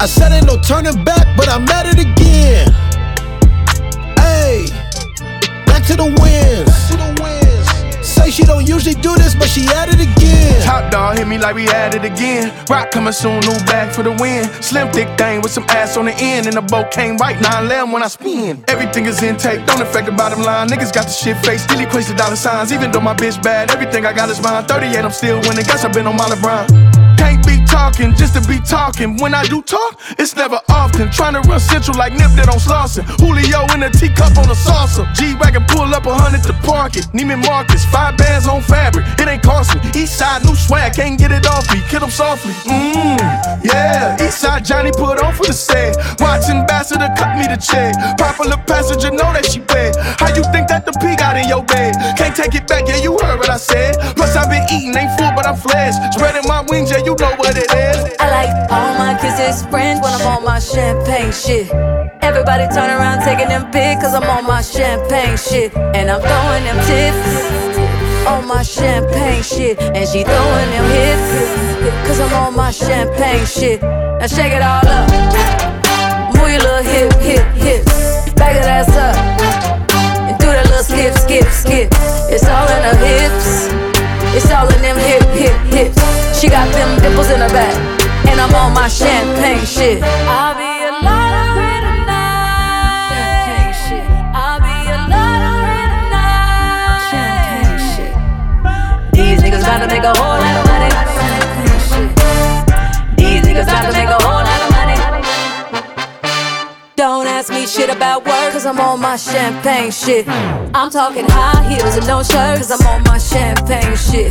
I said ain't no turning back, but I'm at it again. Hey, back to the wins. Back to the wins. Say she don't usually do this, but she at it again. Top dog hit me like we at it again. Rock coming soon, new bag for the win. Slim thick thing with some ass on the end, and the boat came right 9 when I spin. Everything is intake, don't affect the bottom line. Niggas got the shit face, still equates the dollar signs. Even though my bitch bad, everything I got is mine. 38, I'm still winning. Guess I've been on my LeBron. Talking just to be talking. When I do talk, it's never often. Trying to run central like Nip that on Slauson. Julio in a teacup on a salsa. G Wagon pull up a hundred to park it. Neiman Marcus, five bands on fabric. It ain't cost me. East side, new swag, can't get it off me. Kill them softly. Mmm, yeah. East side Johnny put on for the set. Watch Ambassador cut me the check. Popular passenger know that she bad. How you think that the P got in your bed? Can't take it back, yeah, you heard what I said. Plus, I've been eating, ain't full, but I'm flesh. Spreading my wings, yeah, you know what it is. I like all my kisses French when I'm on my champagne shit. Everybody turn around taking them pics cause I'm on my champagne shit. And I'm throwing them tips on my champagne shit. And she throwing them hips cause I'm on my champagne shit. Now shake it all up. Shit. I'll be a lottery tonight. Champagne shit. I'll be a lottery tonight. Champagne shit. These niggas about to make a whole lot of money. Champagne shit. These niggas about to make a whole lot of money. Don't ask me shit about work, cause I'm on my champagne shit. I'm talking high heels and no shirts, cause I'm on my champagne shit.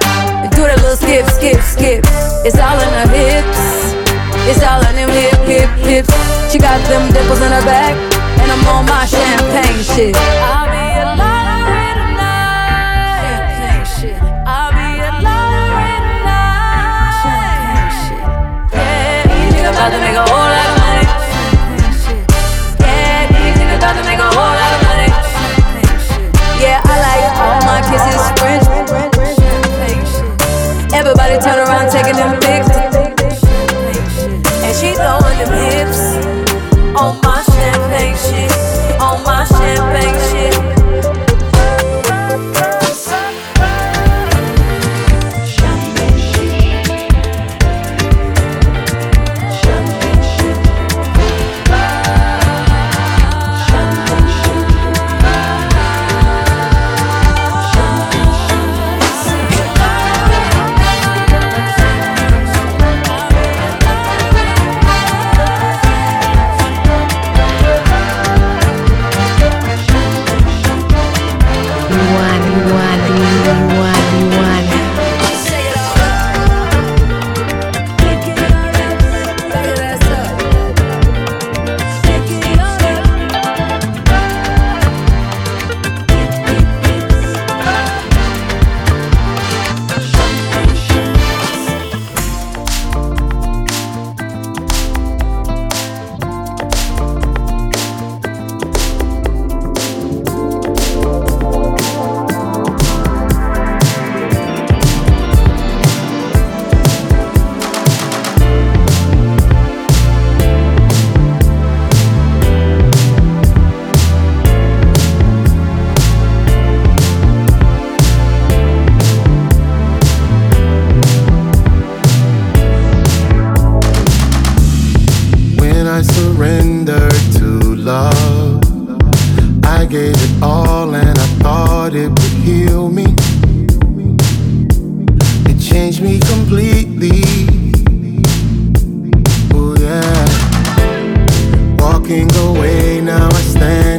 Do that little skip, skip, skip. It's all in her hips. It's all in them hip, hip, hips. She got them dimples in her back. And I'm on my champagne shit. I'll be a lottery tonight. Champagne shit. I'll be a tonight. Champagne shit. Yeah, about to make a Walking away, now I stand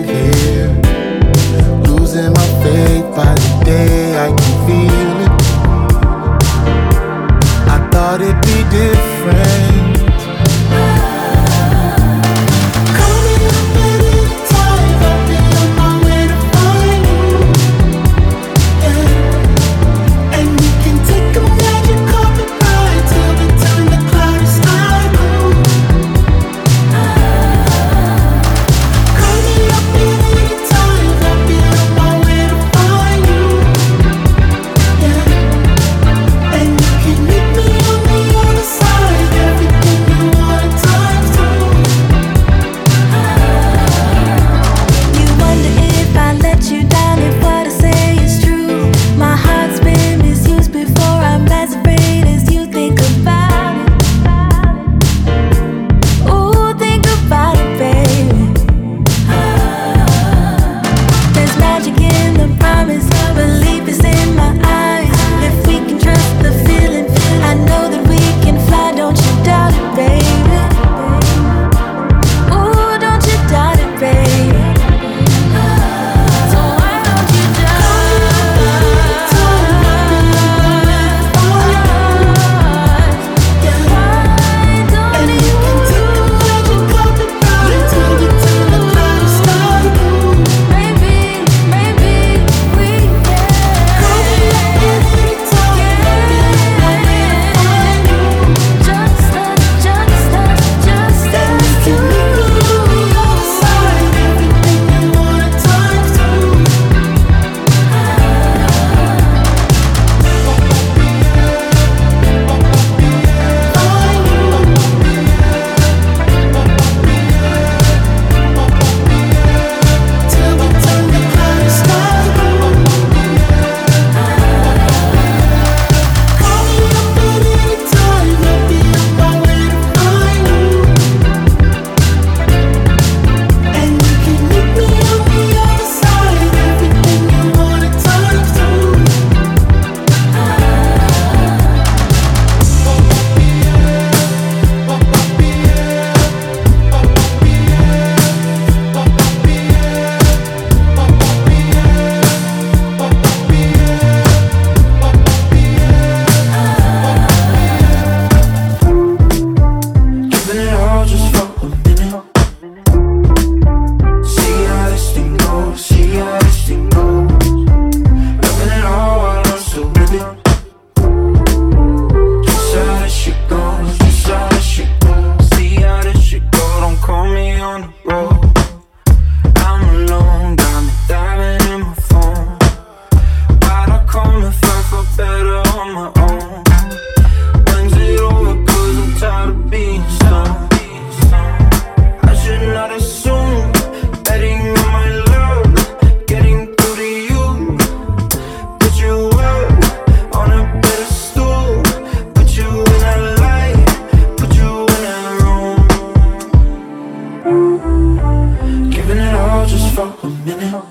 Giving it all just for a minute.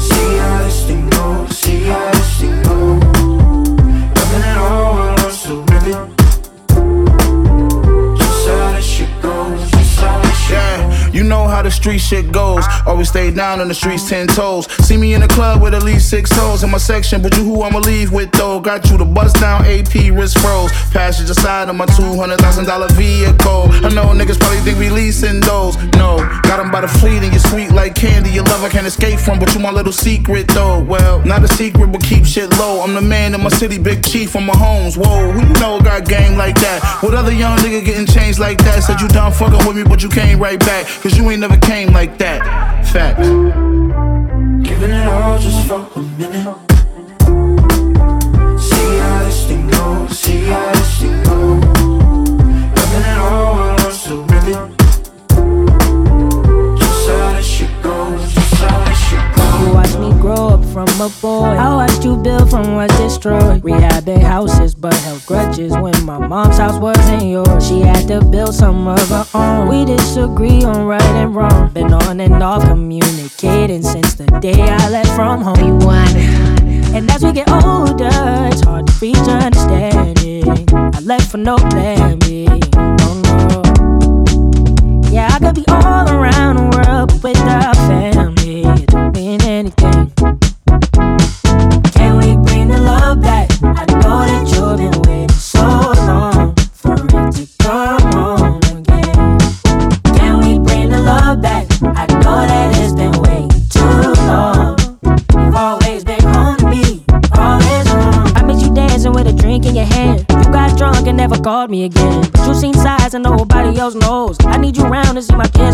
See how this thing goes, see how down on the streets ten toes. See me in the club with at least six toes in my section, but you who I'ma leave with though? Got you the bust down AP wrist froze. Passenger side of my two hundred thousand dollar vehicle. I know niggas probably think we leasing those. No, got them by the fleet and you sweet like candy. Your love I can't escape from, but you my little secret though. Well, not a secret, but keep shit low. I'm the man in my city, big chief on my homes. Whoa, who you know got game like that? What other young nigga getting changed like that? Said you done fucking with me, but you came right back. Cause you ain't never came like that. Facts. Giving it all just for a minute. See how this thing goes, see how this thing goes. From a boy. I watched you build from what's destroyed. Rehabbing houses, but held grudges when my mom's house wasn't yours. She had to build some of her own. We disagree on right and wrong. Been on and off communicating since the day I left from home. We. And as we get older, it's hard to reach understanding. I left for no plan B. Oh no. Yeah, I could be all around the world, without you around to see my kids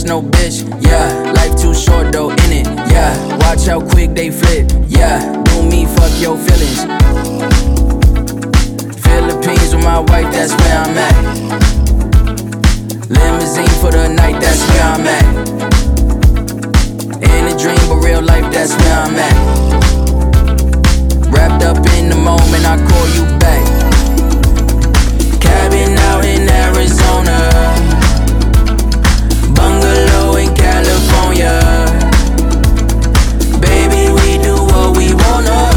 can't no bitch. Yeah, life too short though, in it. Yeah, watch how quick they flip. Yeah, do me, fuck your feelings. Philippines with my wife, that's where I'm at. Limousine for the night, that's where I'm at. In a dream, but real life, that's where I'm at. Wrapped up in the moment, I call you back. Cabin out in Arizona. California. Baby, we do what we wanna.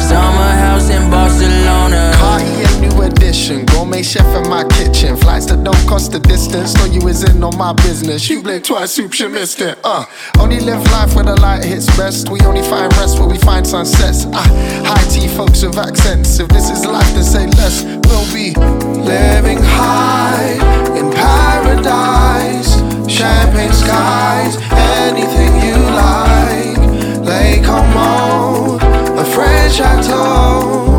Summer house in Barcelona. Cartier new edition, gourmet chef in my kitchen. Flights that don't cost the distance. Know you was in on my business. You blinked twice, soup, you missed it. Uh, only live life where the light hits best. We only find rest where we find sunsets. Uh, high tea folks with accents. If this is life, then say less. We'll be living high in paradise. Champagne skies, anything you like. Lake Como, a French chateau.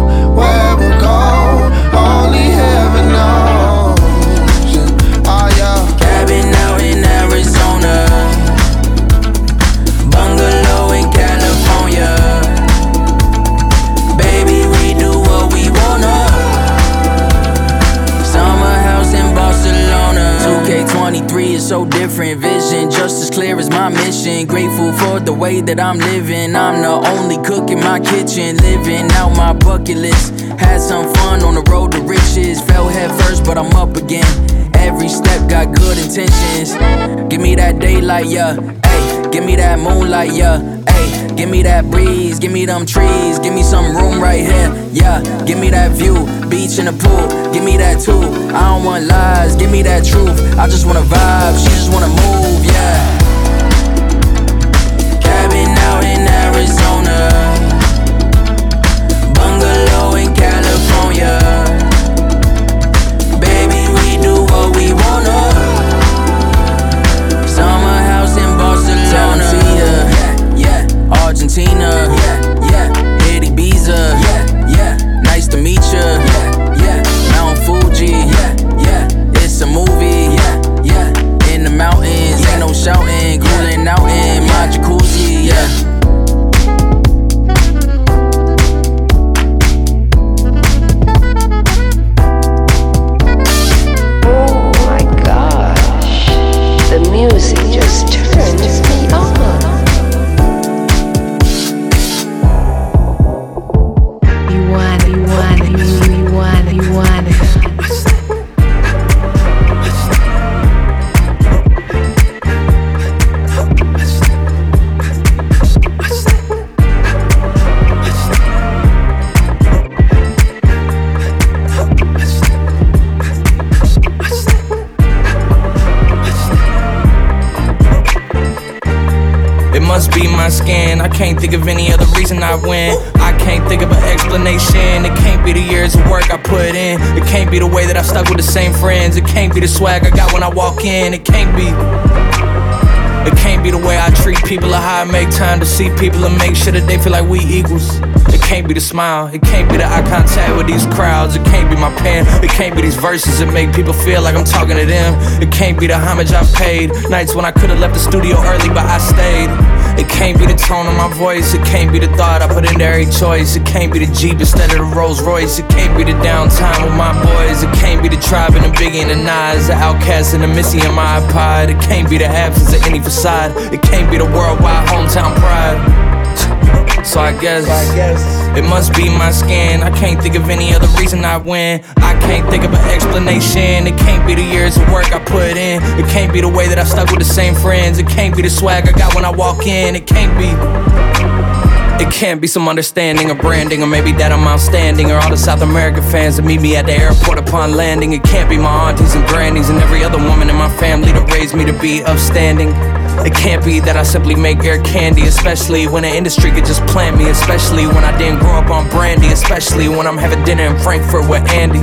That I'm living. I'm the only cook in my kitchen. Living out my bucket list. Had some fun on the road to riches. Fell head first, but I'm up again. Every step got good intentions. Give me that daylight, yeah. Hey, give me that moonlight, yeah. Hey, give me that breeze, give me them trees, give me some room right here, yeah. Give me that view, beach in the pool, give me that too. I don't want lies, give me that truth. I just wanna vibe, she just wanna move, yeah. Arizona, bungalow in California. Baby, we do what we wanna. Summer house in Barcelona. Yeah, yeah. Argentina. Yeah, yeah. Hit Ibiza. Yeah, yeah. Nice to meet ya. Can't think of any other reason I win. I can't think of an explanation. It can't be the years of work I put in. It can't be the way that I stuck with the same friends. It can't be the swag I got when I walk in. It can't be. It can't be the way I treat people or how I make time to see people and make sure that they feel like we equals. It can't be the smile, it can't be the eye contact with these crowds, it can't be my pen, it can't be these verses that make people feel like I'm talking to them. It can't be the homage I paid, nights when I could've left the studio early but I stayed. It can't be the tone of my voice, it can't be the thought I put into every choice. It can't be the Jeep instead of the Rolls Royce. It can't be the downtime with my boys. It can't be the tribe and the Biggie and the Nas, the Outkast and the Missy and my iPod. It can't be the absence of any facade. It can't be the worldwide hometown pride. So I guess, it must be my skin. I can't think of any other reason I win. I can't think of an explanation. It can't be the years of work I put in. It can't be the way that I stuck with the same friends. It can't be the swag I got when I walk in. It can't be. It can't be some understanding or branding, or maybe that I'm outstanding, or all the South American fans that meet me at the airport upon landing. It can't be my aunties and grannies and every other woman in my family that raised me to be upstanding. It can't be that I simply make air candy, especially when the industry could just plant me, especially when I didn't grow up on brandy, especially when I'm having dinner in Frankfurt with Andy.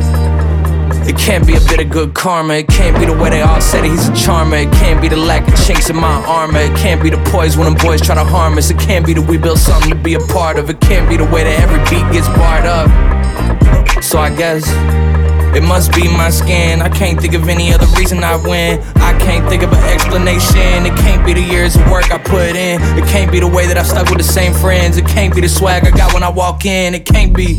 It can't be a bit of good karma. It can't be the way they all said he's a charmer. It can't be the lack of chinks in my armor. It can't be the poise when them boys try to harm us. It can't be that we built something to be a part of. It can't be the way that every beat gets barred up. So I guess. It must be my skin. I can't think of any other reason I win. I can't think of an explanation. It can't be the years of work I put in. It can't be the way that I stuck with the same friends. It can't be the swag I got when I walk in. It can't be.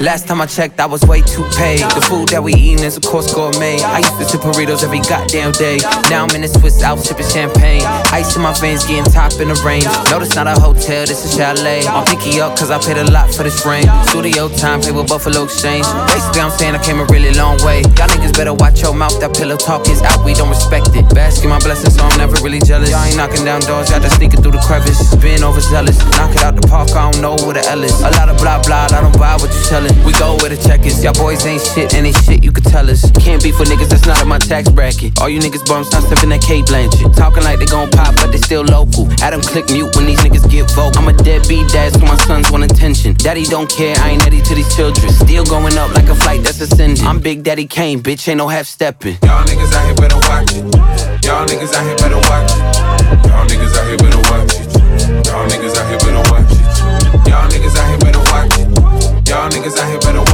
Last time I checked, I was way too paid. The food that we eatin' is of course gourmet. I used to sip burritos every goddamn day. Now I'm in a Swiss Alps sipping champagne. Ice in my veins, getting top in the rain. No, this not a hotel, this a chalet. I'm picky up cause I paid a lot for this ring. Studio time, pay with Buffalo Exchange. Basically, I'm saying I came a really long way. Y'all niggas better watch your mouth, that pillow talk is out, we don't respect it. Basking my blessings, so I'm never really jealous. Y'all ain't knocking down doors, y'all just sneaking through the crevice. Being overzealous, knock it out the park, I don't know where the L is. A lot of blah blah, I don't buy what you We go where the check is. Y'all boys ain't shit, and ain't shit you could tell us. Can't be for niggas that's not in my tax bracket. All you niggas bums not stepping that Cate Blanchett. Talking like they gon' pop, but they still local. Adam click mute when these niggas get vocal. I'm a deadbeat dad, so my sons want attention. Daddy don't care, I ain't Eddie to these children. Still going up like a flight that's ascending. I'm Big Daddy Kane, bitch, ain't no half stepping. Y'all niggas out here better watch it. Y'all niggas out here better watch it. Y'all niggas out here better watch it. Y'all niggas out here better